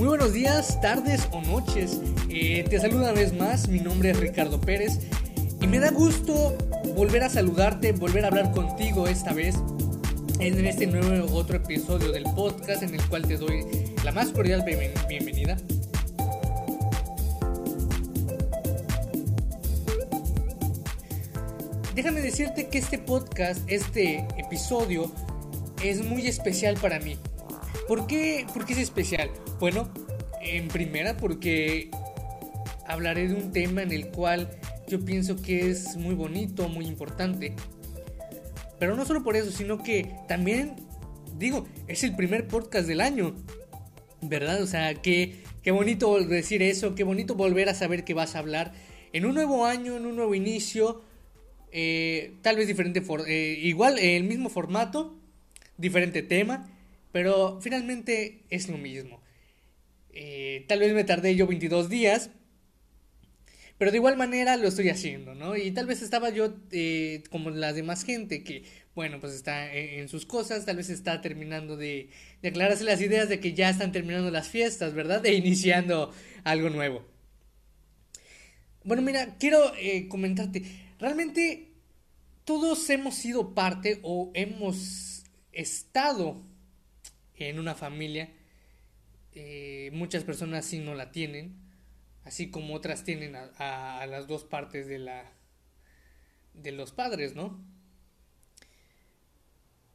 Muy buenos días, tardes o noches. Eh, te saluda una vez más, mi nombre es Ricardo Pérez y me da gusto volver a saludarte, volver a hablar contigo esta vez en este nuevo otro episodio del podcast en el cual te doy la más cordial bienvenida. Déjame decirte que este podcast, este episodio, es muy especial para mí. ¿Por qué, ¿Por qué es especial? Bueno, en primera porque hablaré de un tema en el cual yo pienso que es muy bonito, muy importante. Pero no solo por eso, sino que también, digo, es el primer podcast del año. ¿Verdad? O sea, que, qué bonito decir eso, qué bonito volver a saber que vas a hablar en un nuevo año, en un nuevo inicio. Eh, tal vez diferente, eh, igual el mismo formato, diferente tema, pero finalmente es lo mismo. Eh, tal vez me tardé yo 22 días, pero de igual manera lo estoy haciendo, ¿no? Y tal vez estaba yo eh, como la demás gente que, bueno, pues está en, sus cosas, tal vez está terminando de, aclararse las ideas de que ya están terminando las fiestas, ¿verdad? E iniciando algo nuevo. Bueno, mira, quiero eh, comentarte, realmente todos hemos sido parte o hemos estado en una familia eh, muchas personas sí no la tienen, así como otras tienen a, las dos partes de la de los padres, ¿no?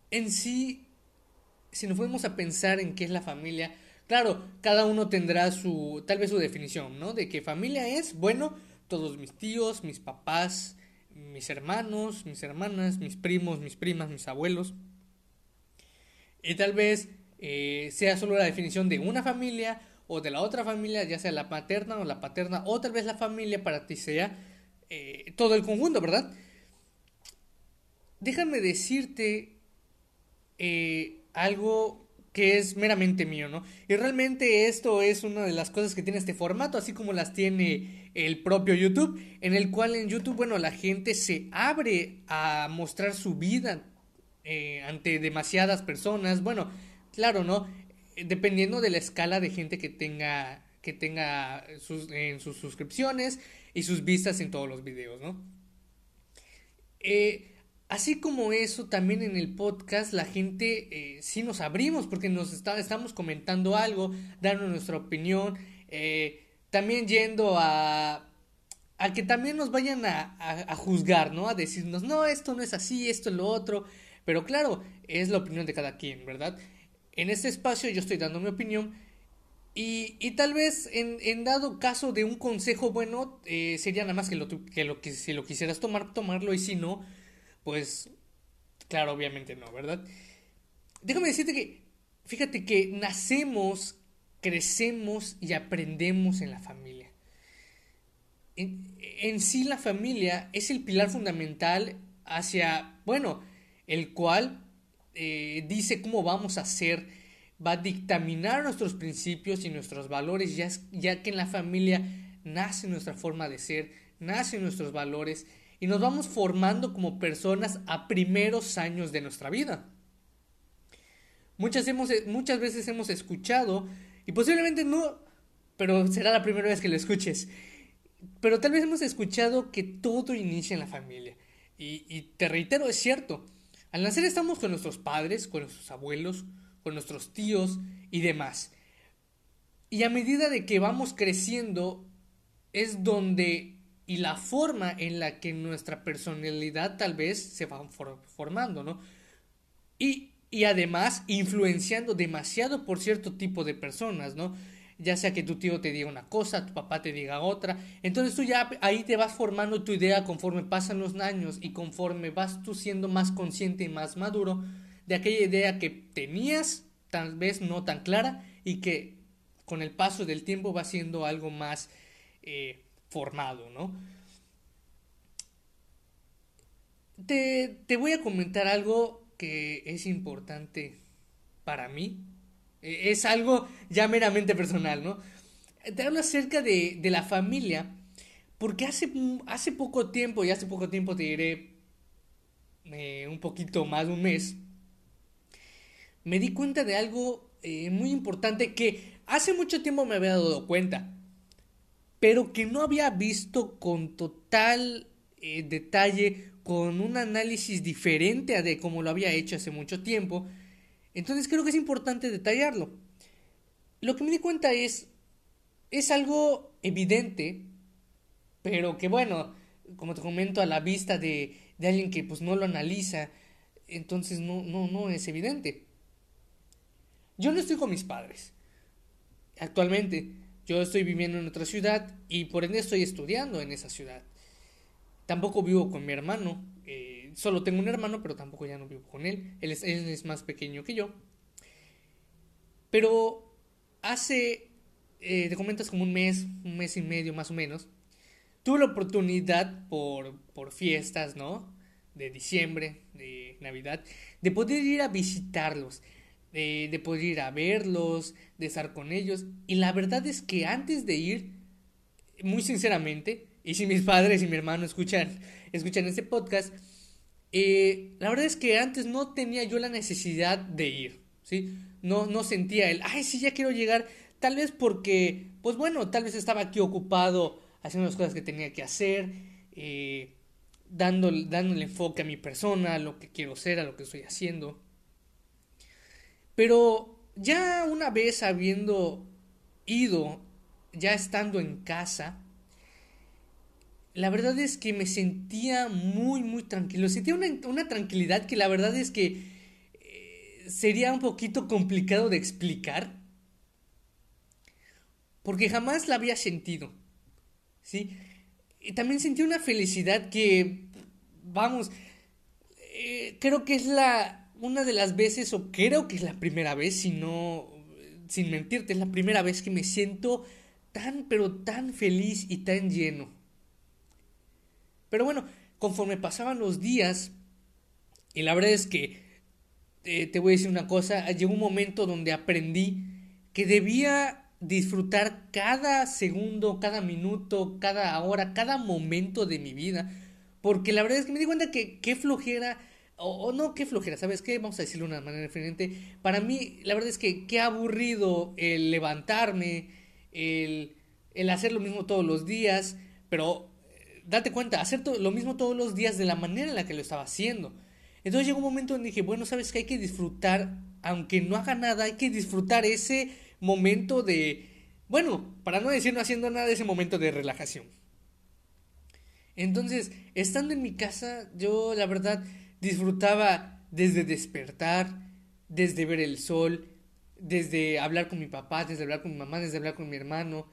En sí, si nos podemos a pensar en qué es la familia, claro, cada uno tendrá su, tal vez su definición, ¿no? De que familia es, bueno, todos mis tíos, mis papás, mis hermanos, mis hermanas, mis primos, mis primas, mis abuelos. Y tal vez eh, sea solo la definición de una familia o de la otra familia, ya sea la paterna o la paterna, o tal vez la familia para ti sea eh, todo el conjunto, ¿verdad? Déjame decirte eh, algo que es meramente mío, ¿no? Y realmente esto es una de las cosas que tiene este formato, así como las tiene el propio YouTube, en el cual en YouTube, bueno, la gente se abre a mostrar su vida ante demasiadas personas, bueno, claro, ¿no? Dependiendo de la escala de gente que tenga, que tenga sus, en sus suscripciones y sus vistas en todos los videos, ¿no? Eh, así como eso, también en el podcast la gente eh, sí nos abrimos porque nos está, estamos comentando algo, dando nuestra opinión, eh, también yendo a, a que también nos vayan a, a, juzgar, ¿no? A decirnos, no, esto no es así, esto es lo otro. Pero claro, es la opinión de cada quien, ¿verdad? En este espacio yo estoy dando mi opinión y, y tal vez en, en, dado caso de un consejo bueno eh, sería nada más que, lo, que, lo, que si lo quisieras tomar, tomarlo y si no, pues claro, obviamente no, ¿verdad? Déjame decirte que, fíjate que nacemos, crecemos y aprendemos en la familia. En, en sí la familia es el pilar fundamental hacia, bueno, el cual eh, dice cómo vamos a ser, va a dictaminar nuestros principios y nuestros valores, ya, que en la familia nace nuestra forma de ser, nacen nuestros valores y nos vamos formando como personas a primeros años de nuestra vida. Muchas, hemos, muchas veces hemos escuchado, y posiblemente no, pero será la primera vez que lo escuches, pero tal vez hemos escuchado que todo inicia en la familia. Y, y te reitero, es cierto, al nacer estamos con nuestros padres, con nuestros abuelos, con nuestros tíos y demás. Y a medida de que vamos creciendo es donde y la forma en la que nuestra personalidad tal vez se va formando, ¿no? Y, y además influenciando demasiado por cierto tipo de personas, ¿no? Ya sea que tu tío te diga una cosa, tu papá te diga otra. Entonces tú ya ahí te vas formando tu idea conforme pasan los años y conforme vas tú siendo más consciente y más maduro de aquella idea que tenías, tal vez no tan clara, y que con el paso del tiempo va siendo algo más eh, formado, ¿no? Te, te voy a comentar algo que es importante para mí es algo ya meramente personal, ¿no? Te hablo acerca de, de la familia, porque hace, hace poco tiempo, y hace poco tiempo te diré eh, un poquito más de un mes, me di cuenta de algo eh, muy importante que hace mucho tiempo me había dado cuenta, pero que no había visto con total eh, detalle, con un análisis diferente a de como lo había hecho hace mucho tiempo. Entonces creo que es importante detallarlo. Lo que me di cuenta es, es algo evidente, pero que bueno, como te comento, a la vista de, de alguien que pues no lo analiza, entonces no, no, no es evidente. Yo no estoy con mis padres. Actualmente, yo estoy viviendo en otra ciudad y por ende estoy estudiando en esa ciudad. Tampoco vivo con mi hermano. Eh, solo tengo un hermano, pero tampoco ya no vivo con él. Él es, más pequeño que yo. Pero hace, eh, te comentas como un mes, un mes y medio más o menos, tuve la oportunidad por, por fiestas, ¿no? De diciembre, de Navidad, de poder ir a visitarlos, de, de, poder ir a verlos, de estar con ellos. Y la verdad es que antes de ir, muy sinceramente, y si mis padres y mi hermano escuchan, escuchan este podcast, eh, la verdad es que antes no tenía yo la necesidad de ir, ¿sí? No, no sentía el, ay, sí, ya quiero llegar, tal vez porque, pues bueno, tal vez estaba aquí ocupado haciendo las cosas que tenía que hacer, eh, dándole, dándole enfoque a mi persona, a lo que quiero ser, a lo que estoy haciendo. Pero ya una vez habiendo ido, ya estando en casa, la verdad es que me sentía muy, muy tranquilo. Sentía una, tranquilidad que la verdad es que eh, sería un poquito complicado de explicar. Porque jamás la había sentido. ¿Sí? Y también sentí una felicidad que, vamos, eh, creo que es la, una de las veces, o creo que es la primera vez, si no, sin mentirte, es la primera vez que me siento tan, pero tan feliz y tan lleno. Pero bueno, conforme pasaban los días, y la verdad es que eh, te voy a decir una cosa, llegó un momento donde aprendí que debía disfrutar cada segundo, cada minuto, cada hora, cada momento de mi vida, porque la verdad es que me di cuenta que qué flojera, o, no qué flojera, ¿sabes qué? Vamos a decirlo de una manera diferente. Para mí, la verdad es que qué aburrido el levantarme, el, el hacer lo mismo todos los días, pero date cuenta, hacer lo mismo todos los días de la manera en la que lo estaba haciendo. Entonces llegó un momento donde dije, bueno, sabes que hay que disfrutar, aunque no haga nada, hay que disfrutar ese momento de, bueno, para no decir no haciendo nada, ese momento de relajación. Entonces, estando en mi casa, yo la verdad disfrutaba desde despertar, desde ver el sol, desde hablar con mi papá, desde hablar con mi mamá, desde hablar con mi hermano.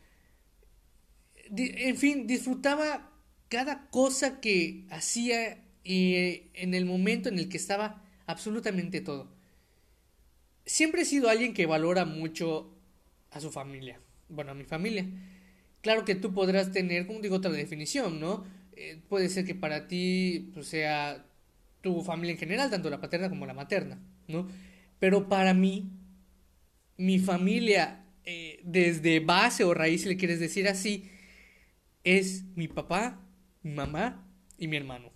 En fin, disfrutaba cada cosa que hacía eh, en el momento en el que estaba absolutamente todo. Siempre he sido alguien que valora mucho a su familia, bueno, a mi familia. Claro que tú podrás tener, como digo, otra definición, ¿no? Eh, puede ser que para ti pues, sea tu familia en general, tanto la paterna como la materna, ¿no? Pero para mí, mi familia, eh, desde base o raíz, si le quieres decir así, es mi papá, mi mamá y mi hermano.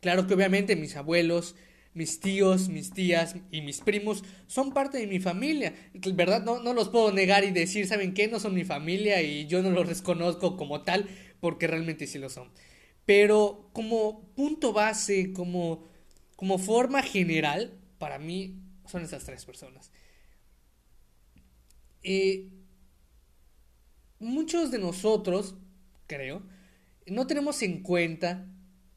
Claro que obviamente mis abuelos, mis tíos, mis tías y mis primos son parte de mi familia. ¿Verdad? No, no los puedo negar y decir, ¿saben qué? No son mi familia y yo no los reconozco como tal porque realmente sí lo son. Pero como punto base, como, como forma general, para mí son esas tres personas. Eh, muchos de nosotros, creo, no tenemos en cuenta,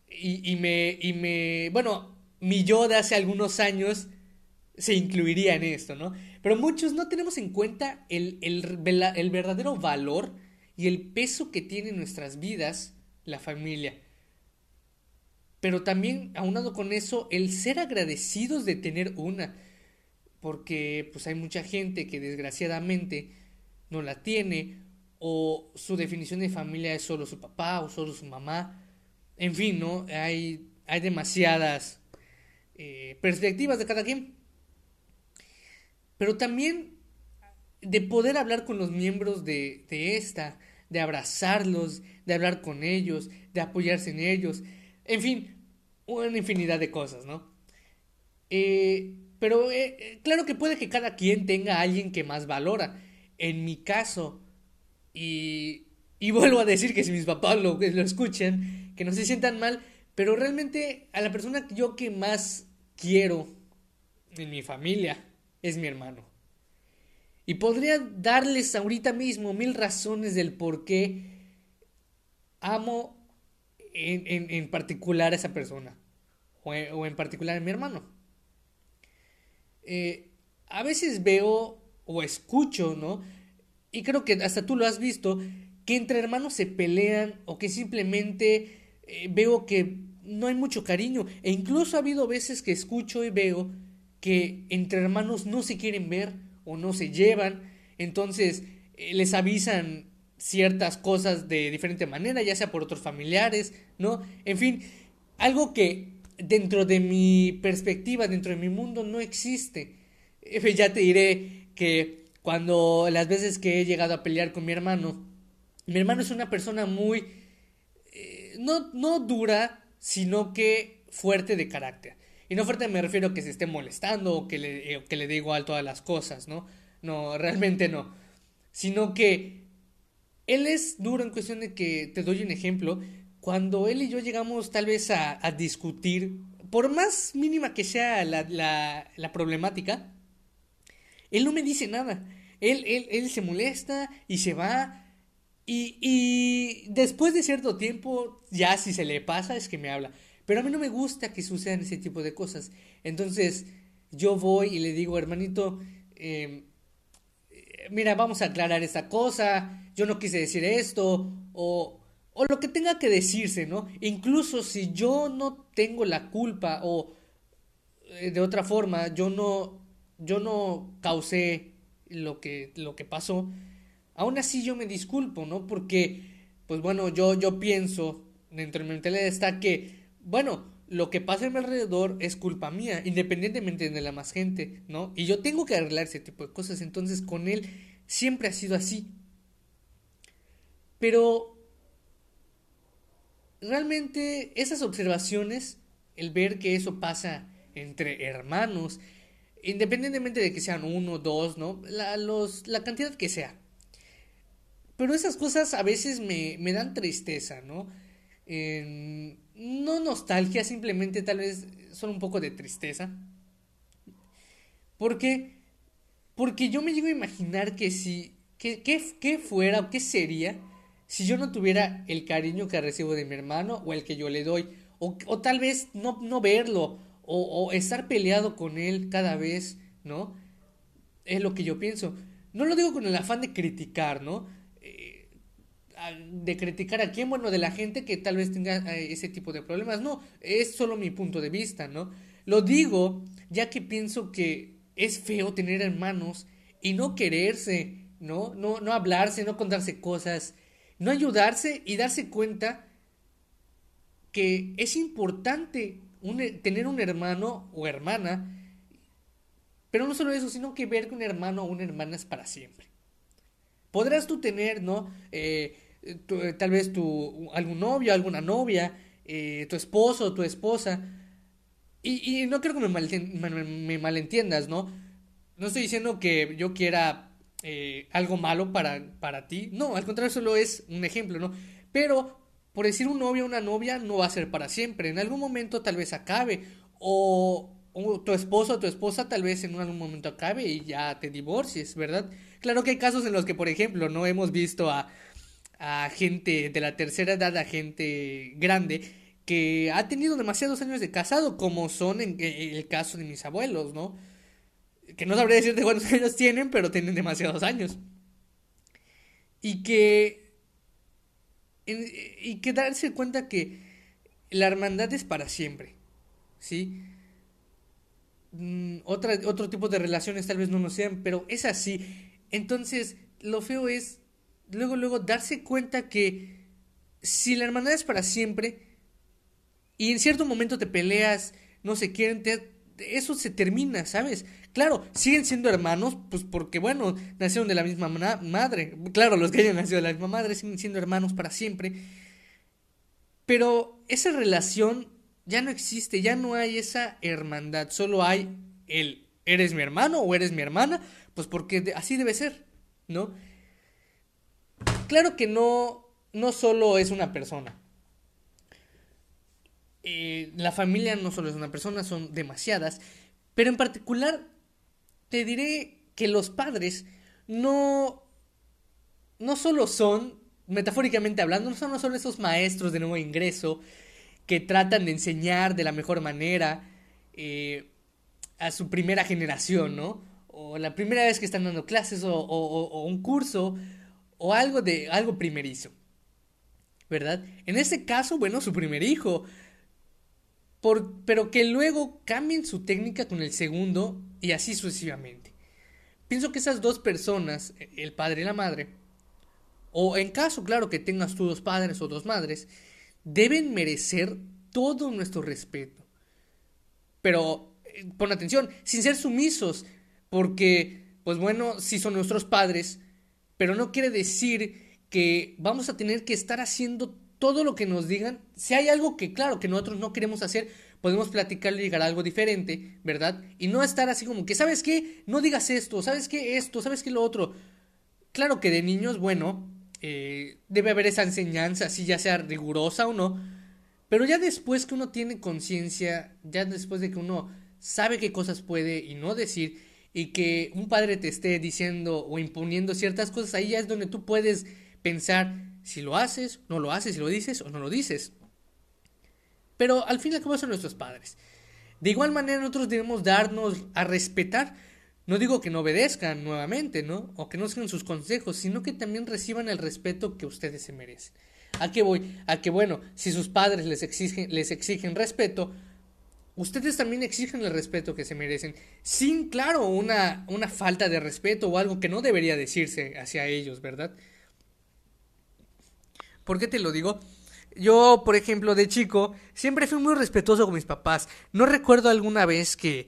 y, me, y me, bueno, mi yo de hace algunos años se incluiría en esto, ¿no? Pero muchos no tenemos en cuenta el, el, verdadero valor y el peso que tiene en nuestras vidas la familia. Pero también, aunado con eso, el ser agradecidos de tener una. Porque pues hay mucha gente que desgraciadamente no la tiene o su definición de familia es solo su papá o solo su mamá. En fin, ¿no? Hay, hay demasiadas eh, perspectivas de cada quien. Pero también de poder hablar con los miembros de, de esta, de abrazarlos, de hablar con ellos, de apoyarse en ellos. En fin, una infinidad de cosas, ¿no? Eh, pero eh, claro que puede que cada quien tenga a alguien que más valora. en mi caso, y, vuelvo a decir que si mis papás lo, lo escuchan, que no se sientan mal, pero realmente a la persona que yo que más quiero en mi familia es mi hermano. Y podría darles ahorita mismo mil razones del por qué amo en, en, particular a esa persona. O, en particular a mi hermano. Eh, a veces veo o escucho, ¿no? Y creo que hasta tú lo has visto, que entre hermanos se pelean o que simplemente eh, veo que no hay mucho cariño. E incluso ha habido veces que escucho y veo que entre hermanos no se quieren ver o no se llevan. Entonces eh, les avisan ciertas cosas de diferente manera, ya sea por otros familiares, ¿no? En fin, algo que dentro de mi perspectiva, dentro de mi mundo, no existe. Ya te diré que cuando las veces que he llegado a pelear con mi hermano, mi hermano es una persona muy, eh, no, no dura, sino que fuerte de carácter. Y no fuerte me refiero a que se esté molestando o que le, eh, que le dé igual todas las cosas, ¿no? No, realmente no. Sino que él es duro en cuestión de que, te doy un ejemplo, cuando él y yo llegamos tal vez a, discutir, por más mínima que sea la, la, problemática, él no me dice nada. Él, él, él se molesta y se va. Y, y, después de cierto tiempo, ya si se le pasa, es que me habla. Pero a mí no me gusta que sucedan ese tipo de cosas. Entonces, yo voy y le digo, hermanito, eh, mira, vamos a aclarar esta cosa, yo no quise decir esto, o, o lo que tenga que decirse, ¿no? Incluso si yo no tengo la culpa o eh, de otra forma, yo no, yo no causé lo que, lo que pasó, aún así yo me disculpo, ¿no? Porque, pues bueno, yo, yo pienso, dentro de mi mentalidad está que, bueno, lo que pasa en mi alrededor es culpa mía, independientemente de la más gente, ¿no? Y yo tengo que arreglar ese tipo de cosas, entonces con él siempre ha sido así. Pero realmente esas observaciones, el ver que eso pasa entre hermanos, independientemente de que sean uno, dos, ¿no? La, la cantidad que sea. Pero esas cosas a veces me, me dan tristeza, ¿no? no nostalgia, simplemente tal vez son un poco de tristeza. Porque, porque yo me llego a imaginar que si, que, que, fuera o qué sería si yo no tuviera el cariño que recibo de mi hermano o el que yo le doy, o, o tal vez no, no verlo, o, estar peleado con él cada vez, ¿no? Es lo que yo pienso. No lo digo con el afán de criticar, ¿no? de criticar a quién, bueno, de la gente que tal vez tenga eh, ese tipo de problemas. No, es solo mi punto de vista, ¿no? Lo digo ya que pienso que es feo tener hermanos y no quererse, ¿no? No, no hablarse, no contarse cosas, no ayudarse y darse cuenta que es importante tener un hermano o hermana, pero no solo eso, sino que ver que un hermano o una hermana es para siempre. Podrás tú tener, ¿no? Eh, eh, tal vez tu, algún novio, alguna novia, eh, tu esposo, tu esposa. Y, no creo que me, malentiendas, ¿no? No estoy diciendo que yo quiera algo malo para, para ti. No, al contrario, solo es un ejemplo, ¿no? Pero, por decir un novio o una novia, no va a ser para siempre. En algún momento tal vez acabe. O, tu esposo o tu esposa tal vez en algún momento acabe y ya te divorcies, ¿verdad? Claro que hay casos en los que, por ejemplo, no hemos visto a gente de la tercera edad, a gente grande, que ha tenido demasiados años de casado, como son en, el caso de mis abuelos, ¿no? Que no sabría decirte cuántos años tienen, pero tienen demasiados años. Y que. Y que darse cuenta que la hermandad es para siempre. ¿Sí? Mm, otra, otro tipo de relaciones tal vez no lo sean, pero es así. Entonces, lo feo es luego, luego darse cuenta que si la hermandad es para siempre y en cierto momento te peleas, no se quieren, eso se termina, ¿sabes? Claro, siguen siendo hermanos, pues porque, bueno, nacieron de la misma madre. Claro, los que hayan nacido de la misma madre siguen siendo hermanos para siempre. Pero esa relación ya no existe, ya no hay esa hermandad, solo hay el eres mi hermano o eres mi hermana, pues porque así debe ser. ¿no? Claro que no, no solo es una persona. Eh, la familia no solo es una persona, son demasiadas. Pero en particular, te diré que los padres no, no solo son, metafóricamente hablando, no son solo esos maestros de nuevo ingreso que tratan de enseñar de la mejor manera eh, a su primera generación, ¿no? O la primera vez que están dando clases o, un curso o algo de algo primerizo. ¿Verdad? En este caso, bueno, su primer hijo. Pero que luego cambien su técnica con el segundo y así sucesivamente. Pienso que esas dos personas, el padre y la madre, o en caso, claro, que tengas tú dos padres o dos madres, deben merecer todo nuestro respeto. Pero, eh, pon atención, sin ser sumisos, porque, pues bueno, si son nuestros padres, pero no quiere decir que vamos a tener que estar haciendo todo lo que nos digan. Si hay algo que, claro, que nosotros no queremos hacer, podemos platicar y llegar a algo diferente, ¿verdad? Y no estar así como que, ¿sabes qué? No digas esto, ¿sabes qué? Esto, ¿sabes qué? Lo otro. Claro que de niños, bueno, eh, debe haber esa enseñanza, si ya sea rigurosa o no, pero ya después que uno tiene conciencia, ya después de que uno sabe qué cosas puede y no decir, y que un padre te esté diciendo o imponiendo ciertas cosas, ahí ya es donde tú puedes pensar si lo haces, no lo haces, si lo dices o no lo dices. Pero al fin y al cabo son nuestros padres. De igual manera nosotros debemos darnos a respetar no digo que no obedezcan nuevamente, ¿no? O que no sigan sus consejos, sino que también reciban el respeto que ustedes se merecen. ¿A qué voy? A que, bueno, si sus padres les exigen, les exigen respeto, ustedes también exigen el respeto que se merecen, sin, claro, una, una falta de respeto o algo que no debería decirse hacia ellos, ¿verdad? ¿Por qué te lo digo? Yo, por ejemplo, de chico, siempre fui muy respetuoso con mis papás. No recuerdo alguna vez que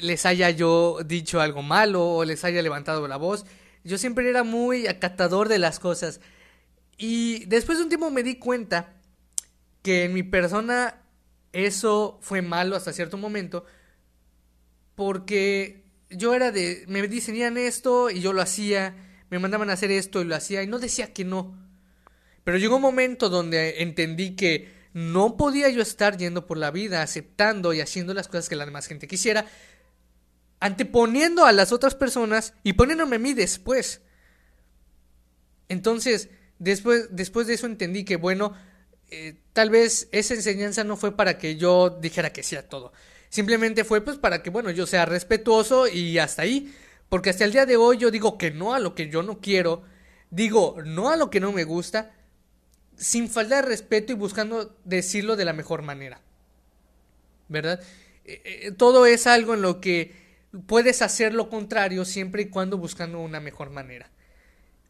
les haya yo dicho algo malo o les haya levantado la voz. Yo siempre era muy acatador de las cosas. Y después de un tiempo me di cuenta que en mi persona eso fue malo hasta cierto momento. Porque yo era de... Me diseñaban esto y yo lo hacía. Me mandaban a hacer esto y lo hacía y no decía que no. Pero llegó un momento donde entendí que no podía yo estar yendo por la vida aceptando y haciendo las cosas que la demás gente quisiera, anteponiendo a las otras personas y poniéndome a mí después. Entonces, después, después de eso entendí que, bueno, eh, tal vez esa enseñanza no fue para que yo dijera que sí a todo. Simplemente fue pues para que, bueno, yo sea respetuoso y hasta ahí. Porque hasta el día de hoy yo digo que no a lo que yo no quiero, digo no a lo que no me gusta, sin falta de respeto y buscando decirlo de la mejor manera. ¿Verdad? Eh, eh, todo es algo en lo que puedes hacer lo contrario siempre y cuando buscando una mejor manera.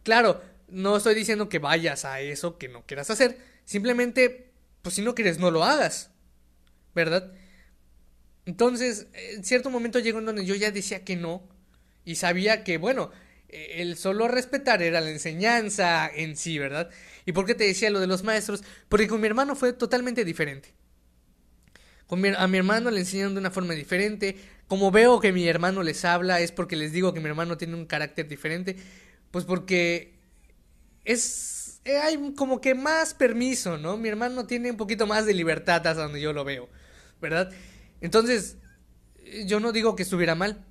Claro, no estoy diciendo que vayas a eso que no quieras hacer, simplemente, pues si no quieres, no lo hagas, ¿verdad? Entonces, en cierto momento llegó en donde yo ya decía que no y sabía que, bueno, el solo respetar era la enseñanza en sí, ¿verdad? ¿Y por qué te decía lo de los maestros? Porque con mi hermano fue totalmente diferente. Con a mi hermano le enseñaron de una forma diferente, como veo que mi hermano les habla, es porque les digo que mi hermano tiene un carácter diferente, pues porque es eh, hay como que más permiso, ¿no? Mi hermano tiene un poquito más de libertad hasta donde yo lo veo, ¿verdad? Entonces, yo no digo que estuviera mal.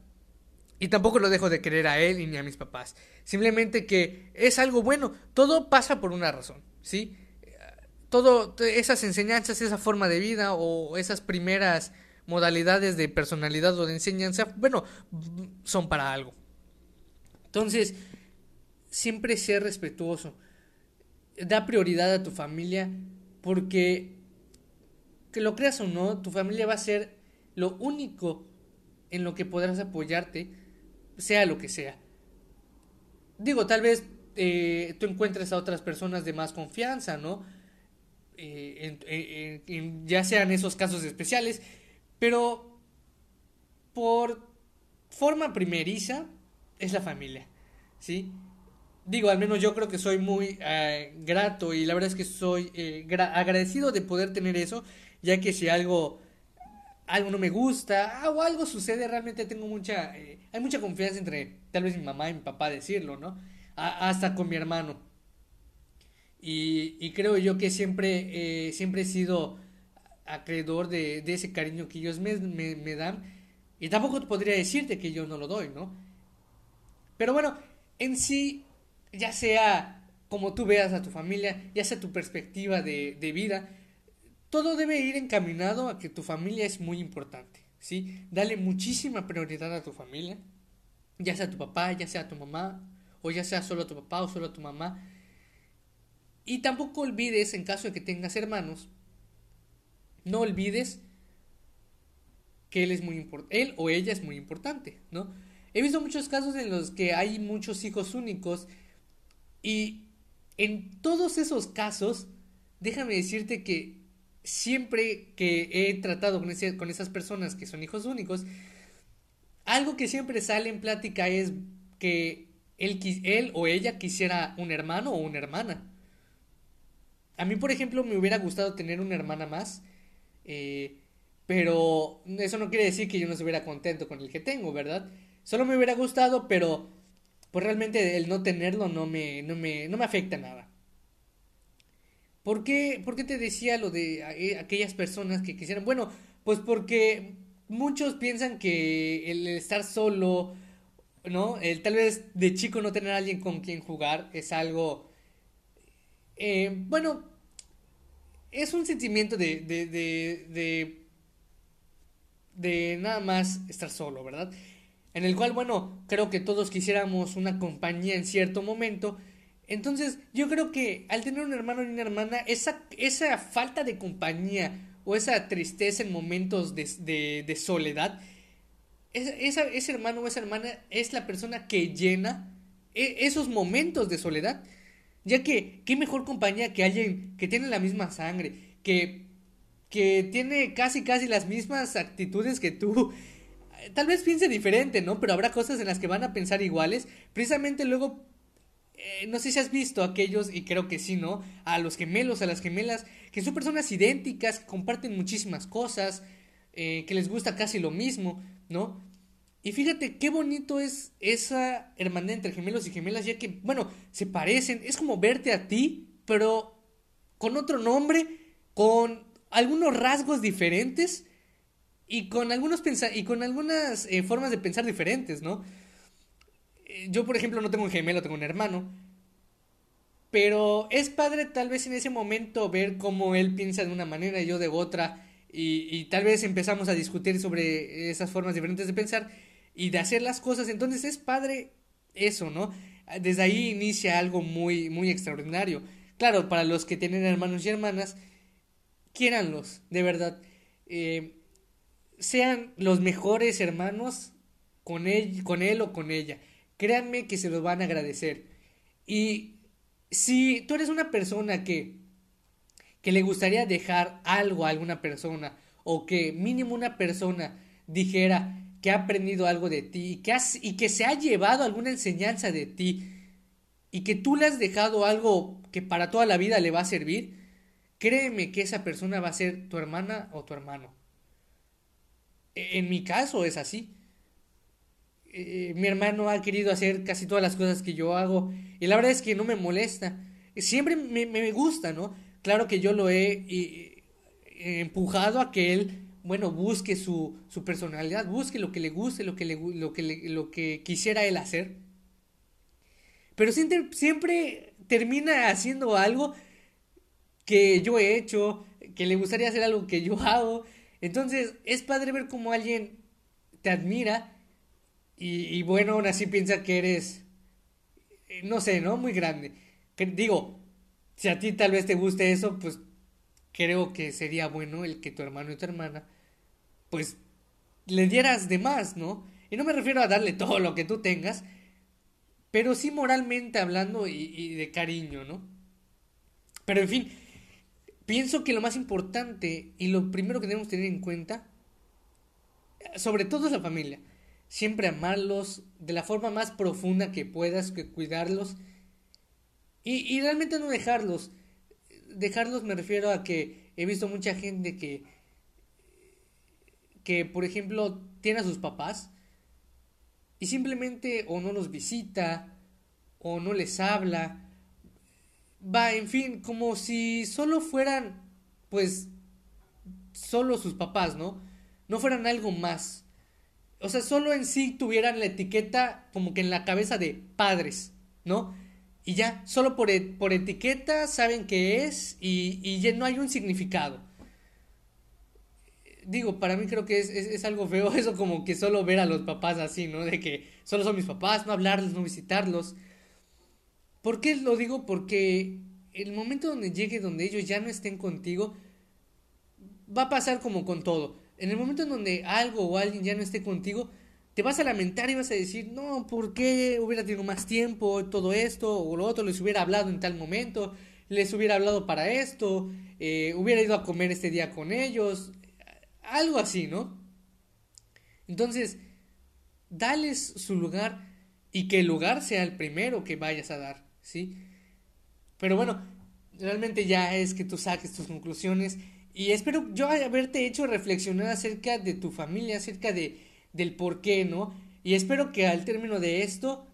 Y tampoco lo dejo de querer a él ni a mis papás. Simplemente que es algo bueno. Todo pasa por una razón, ¿sí? Todo, esas enseñanzas, esa forma de vida o esas primeras modalidades de personalidad o de enseñanza, bueno, son para algo. Entonces, siempre ser respetuoso. Da prioridad a tu familia porque, que lo creas o no, tu familia va a ser lo único en lo que podrás apoyarte, sea lo que sea. Digo, tal vez eh, tú encuentres a otras personas de más confianza, ¿no? Eh, ya sean esos casos especiales pero por forma primeriza es la familia, ¿sí? Digo, al menos yo creo que soy muy eh, grato y la verdad es que soy agradecido de poder tener eso, ya que si algo algo no me gusta o algo sucede, realmente tengo mucha eh, hay mucha confianza entre tal vez mi mamá y mi papá decirlo, ¿no? hasta con mi hermano. Y, creo yo que siempre, eh, siempre he sido acreedor de, ese cariño que ellos me, me, dan. Y tampoco podría decirte que yo no lo doy, ¿no? Pero bueno, en sí, ya sea como tú veas a tu familia, ya sea tu perspectiva de, de vida, todo debe ir encaminado a que tu familia es muy importante, ¿sí? Dale muchísima prioridad a tu familia, ya sea tu papá, ya sea tu mamá, o ya sea solo tu papá o solo tu mamá. Y tampoco olvides, en caso de que tengas hermanos, no olvides que él es muy importante, él o ella es muy importante, ¿no? He visto muchos casos en los que hay muchos hijos únicos y en todos esos casos, déjame decirte que siempre que he tratado con, esas personas que son hijos únicos, algo que siempre sale en plática es que él, él o ella quisiera un hermano o una hermana. A mí, por ejemplo, me hubiera gustado tener una hermana más, eh, pero eso no quiere decir que yo no estuviera contento con el que tengo, ¿verdad? Solo me hubiera gustado, pero pues realmente el no tenerlo no me, no me, no me afecta nada. ¿Por qué, ¿Por qué te decía lo de eh, aquellas personas que quisieran? Bueno, pues porque muchos piensan que el estar solo, ¿no? El tal vez de chico no tener a alguien con quien jugar es algo... Eh, bueno, es un sentimiento de, de, de, de, de nada más estar solo, ¿verdad? En el cual, bueno, creo que todos quisiéramos una compañía en cierto momento. Entonces, yo creo que al tener un hermano y una hermana, esa, esa falta de compañía o esa tristeza en momentos de, de, soledad, ese hermano o esa hermana es la persona que llena e, esos momentos de soledad. Ya que, qué mejor compañía que alguien que tiene la misma sangre, que, que tiene casi, casi las mismas actitudes que tú. Tal vez piense diferente, ¿no? Pero habrá cosas en las que van a pensar iguales. Precisamente luego, eh, no sé si has visto aquellos, y creo que sí, ¿no? A los gemelos, a las gemelas, que son personas idénticas, que comparten muchísimas cosas, eh, que les gusta casi lo mismo, ¿no? Y fíjate qué bonito es esa hermandad entre gemelos y gemelas, ya que, bueno, se parecen, es como verte a ti, pero con otro nombre, con algunos rasgos diferentes y con, algunos y con algunas eh, formas de pensar diferentes, ¿no? Yo, por ejemplo, no tengo un gemelo, tengo un hermano. Pero es padre tal vez en ese momento ver cómo él piensa de una manera y yo de otra. Y, y tal vez empezamos a discutir sobre esas formas diferentes de pensar y de hacer las cosas. Entonces es padre eso, ¿no? Desde ahí inicia algo muy, muy extraordinario. Claro, para los que tienen hermanos y hermanas, quiéranlos, de verdad. Eh, sean los mejores hermanos con él, con él o con ella. Créanme que se los van a agradecer. Y si tú eres una persona que, que le gustaría dejar algo a alguna persona, o que mínimo una persona dijera, que ha aprendido algo de ti y que, y que se ha llevado alguna enseñanza de ti y que tú le has dejado algo que para toda la vida le va a servir, créeme que esa persona va a ser tu hermana o tu hermano. E, en mi caso es así. E, mi hermano ha querido hacer casi todas las cosas que yo hago y la verdad es que no me molesta. Siempre me, me gusta, ¿no? Claro que yo lo he empujado a que él bueno, busque su, su personalidad, busque lo que le guste, lo que, le, lo que, lo que quisiera él hacer. Pero siempre, siempre termina haciendo algo que yo he hecho, que le gustaría hacer algo que yo hago. Entonces es padre ver cómo alguien te admira y, bueno, aún así piensa que eres, eh, no sé, ¿no? Muy grande. Digo, si a ti tal vez te guste eso, pues creo que sería bueno el que tu hermano y tu hermana, pues, le dieras de más, ¿no? Y no me refiero a darle todo lo que tú tengas, pero sí moralmente hablando y, de cariño, ¿no? Pero en fin, pienso que lo más importante y lo primero que debemos tener en cuenta, sobre todo es la familia. Siempre amarlos de la forma más profunda que puedas, que cuidarlos y, y realmente no dejarlos dejarlos me refiero a que he visto mucha gente que, que por ejemplo, tiene a sus papás y simplemente o no los visita o no les habla. Va, en fin, como si solo fueran, pues, solo sus papás, ¿no? No fueran algo más. O sea, solo en sí tuvieran la etiqueta como que en la cabeza de padres, ¿no? Y ya, solo por, e, por etiqueta saben qué es y, y, ya no hay un significado. Digo, para mí creo que es, es, es, algo feo eso como que solo ver a los papás así, ¿no? De que solo son mis papás, no hablarles, no visitarlos. ¿Por qué lo digo? Porque el momento donde llegue, donde ellos ya no estén contigo, va a pasar como con todo. En el momento en donde algo o alguien ya no esté contigo, te vas a lamentar y vas a decir, no, ¿por qué hubiera tenido más tiempo todo esto o lo otro? Les hubiera hablado en tal momento, les hubiera hablado para esto, eh, hubiera ido a comer este día con ellos, algo así, ¿no? Entonces, dales su lugar y que el lugar sea el primero que vayas a dar, ¿sí? Pero bueno, realmente ya es que tú saques tus conclusiones y espero yo haberte hecho reflexionar acerca de tu familia, acerca de del por qué, ¿no? Y espero que al término de esto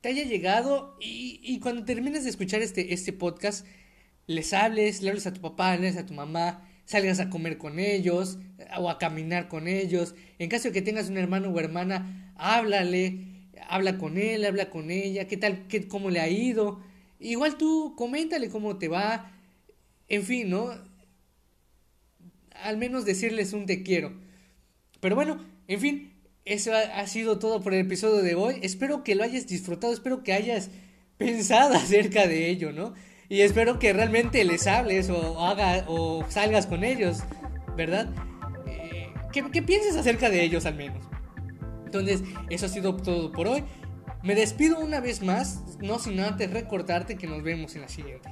te haya llegado y, y cuando termines de escuchar este, este podcast, les hables, le hables a tu papá, le hables a tu mamá, salgas a comer con ellos o a caminar con ellos. En caso de que tengas un hermano o hermana, háblale, habla con él, habla con ella, qué tal, qué, cómo le ha ido. Igual tú coméntale cómo te va. En fin, ¿no? Al menos decirles un te quiero. Pero bueno, en fin, eso ha, sido todo por el episodio de hoy. Espero que lo hayas disfrutado, espero que hayas pensado acerca de ello, ¿no? Y espero que realmente les hables o, haga, o salgas con ellos, ¿verdad? Eh, que, que pienses acerca de ellos al menos. Entonces, eso ha sido todo por hoy. Me despido una vez más, no sin antes recordarte que nos vemos en la siguiente.